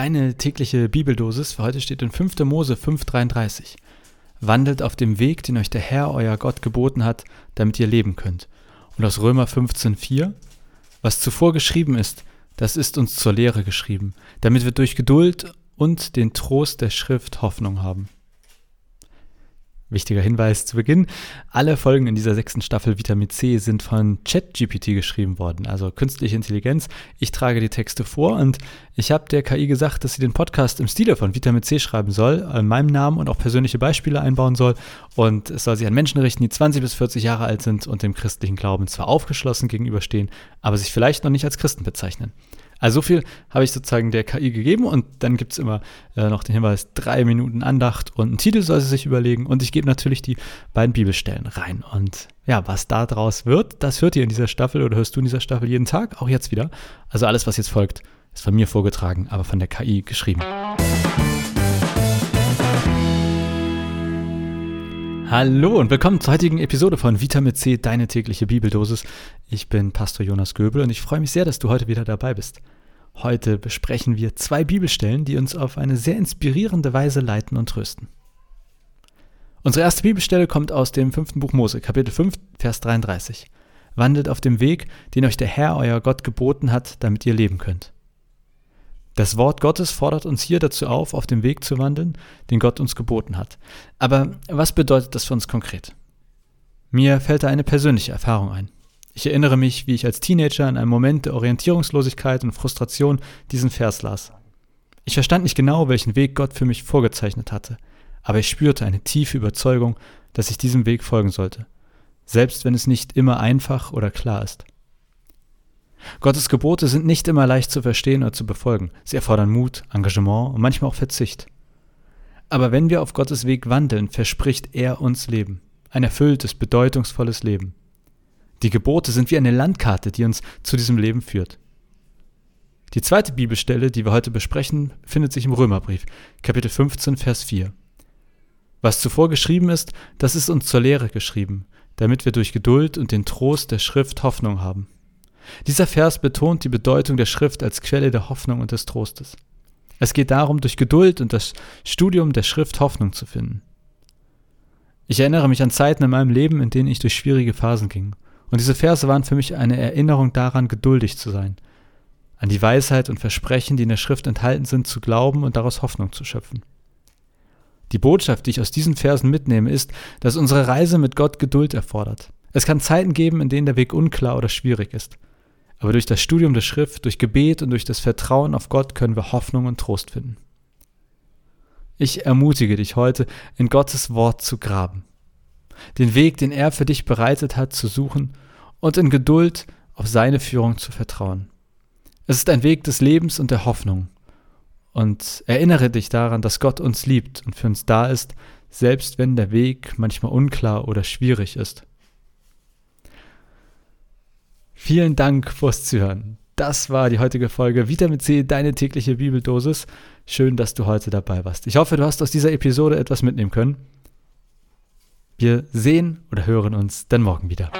deine tägliche Bibeldosis für heute steht in 5. Mose 5,33. Wandelt auf dem Weg, den euch der Herr, euer Gott, geboten hat, damit ihr leben könnt. Und aus Römer 15,4. Was zuvor geschrieben ist, das ist uns zur Lehre geschrieben, damit wir durch Geduld und den Trost der Schrift Hoffnung haben. Wichtiger Hinweis zu Beginn. Alle Folgen in dieser sechsten Staffel Vitamin C sind von ChatGPT geschrieben worden, also künstliche Intelligenz. Ich trage die Texte vor und ich habe der KI gesagt, dass sie den Podcast im Stile von Vitamin C schreiben soll, in meinem Namen und auch persönliche Beispiele einbauen soll. Und es soll sich an Menschen richten, die 20 bis 40 Jahre alt sind und dem christlichen Glauben zwar aufgeschlossen gegenüberstehen, aber sich vielleicht noch nicht als Christen bezeichnen. Also so viel habe ich sozusagen der KI gegeben und dann gibt es immer äh, noch den Hinweis, drei Minuten Andacht und einen Titel soll sie sich überlegen und ich gebe natürlich die beiden Bibelstellen rein. Und ja, was da draus wird, das hört ihr in dieser Staffel oder hörst du in dieser Staffel jeden Tag, auch jetzt wieder. Also alles, was jetzt folgt, ist von mir vorgetragen, aber von der KI geschrieben. Hallo und willkommen zur heutigen Episode von Vitamin C, deine tägliche Bibeldosis. Ich bin Pastor Jonas Göbel und ich freue mich sehr, dass du heute wieder dabei bist. Heute besprechen wir zwei Bibelstellen, die uns auf eine sehr inspirierende Weise leiten und trösten. Unsere erste Bibelstelle kommt aus dem fünften Buch Mose, Kapitel 5, Vers 33. Wandelt auf dem Weg, den euch der Herr, euer Gott, geboten hat, damit ihr leben könnt. Das Wort Gottes fordert uns hier dazu auf, auf dem Weg zu wandeln, den Gott uns geboten hat. Aber was bedeutet das für uns konkret? Mir fällt da eine persönliche Erfahrung ein. Ich erinnere mich, wie ich als Teenager in einem Moment der Orientierungslosigkeit und Frustration diesen Vers las. Ich verstand nicht genau, welchen Weg Gott für mich vorgezeichnet hatte, aber ich spürte eine tiefe Überzeugung, dass ich diesem Weg folgen sollte, selbst wenn es nicht immer einfach oder klar ist. Gottes Gebote sind nicht immer leicht zu verstehen oder zu befolgen. Sie erfordern Mut, Engagement und manchmal auch Verzicht. Aber wenn wir auf Gottes Weg wandeln, verspricht er uns Leben. Ein erfülltes, bedeutungsvolles Leben. Die Gebote sind wie eine Landkarte, die uns zu diesem Leben führt. Die zweite Bibelstelle, die wir heute besprechen, findet sich im Römerbrief, Kapitel 15, Vers 4. Was zuvor geschrieben ist, das ist uns zur Lehre geschrieben, damit wir durch Geduld und den Trost der Schrift Hoffnung haben. Dieser Vers betont die Bedeutung der Schrift als Quelle der Hoffnung und des Trostes. Es geht darum, durch Geduld und das Studium der Schrift Hoffnung zu finden. Ich erinnere mich an Zeiten in meinem Leben, in denen ich durch schwierige Phasen ging. Und diese Verse waren für mich eine Erinnerung daran, geduldig zu sein, an die Weisheit und Versprechen, die in der Schrift enthalten sind, zu glauben und daraus Hoffnung zu schöpfen. Die Botschaft, die ich aus diesen Versen mitnehme, ist, dass unsere Reise mit Gott Geduld erfordert. Es kann Zeiten geben, in denen der Weg unklar oder schwierig ist. Aber durch das Studium der Schrift, durch Gebet und durch das Vertrauen auf Gott können wir Hoffnung und Trost finden. Ich ermutige dich heute, in Gottes Wort zu graben, den Weg, den er für dich bereitet hat, zu suchen und in Geduld auf seine Führung zu vertrauen. Es ist ein Weg des Lebens und der Hoffnung. Und erinnere dich daran, dass Gott uns liebt und für uns da ist, selbst wenn der Weg manchmal unklar oder schwierig ist. Vielen Dank fürs Zuhören. Das war die heutige Folge Vitamin C, deine tägliche Bibeldosis. Schön, dass du heute dabei warst. Ich hoffe, du hast aus dieser Episode etwas mitnehmen können. Wir sehen oder hören uns dann morgen wieder.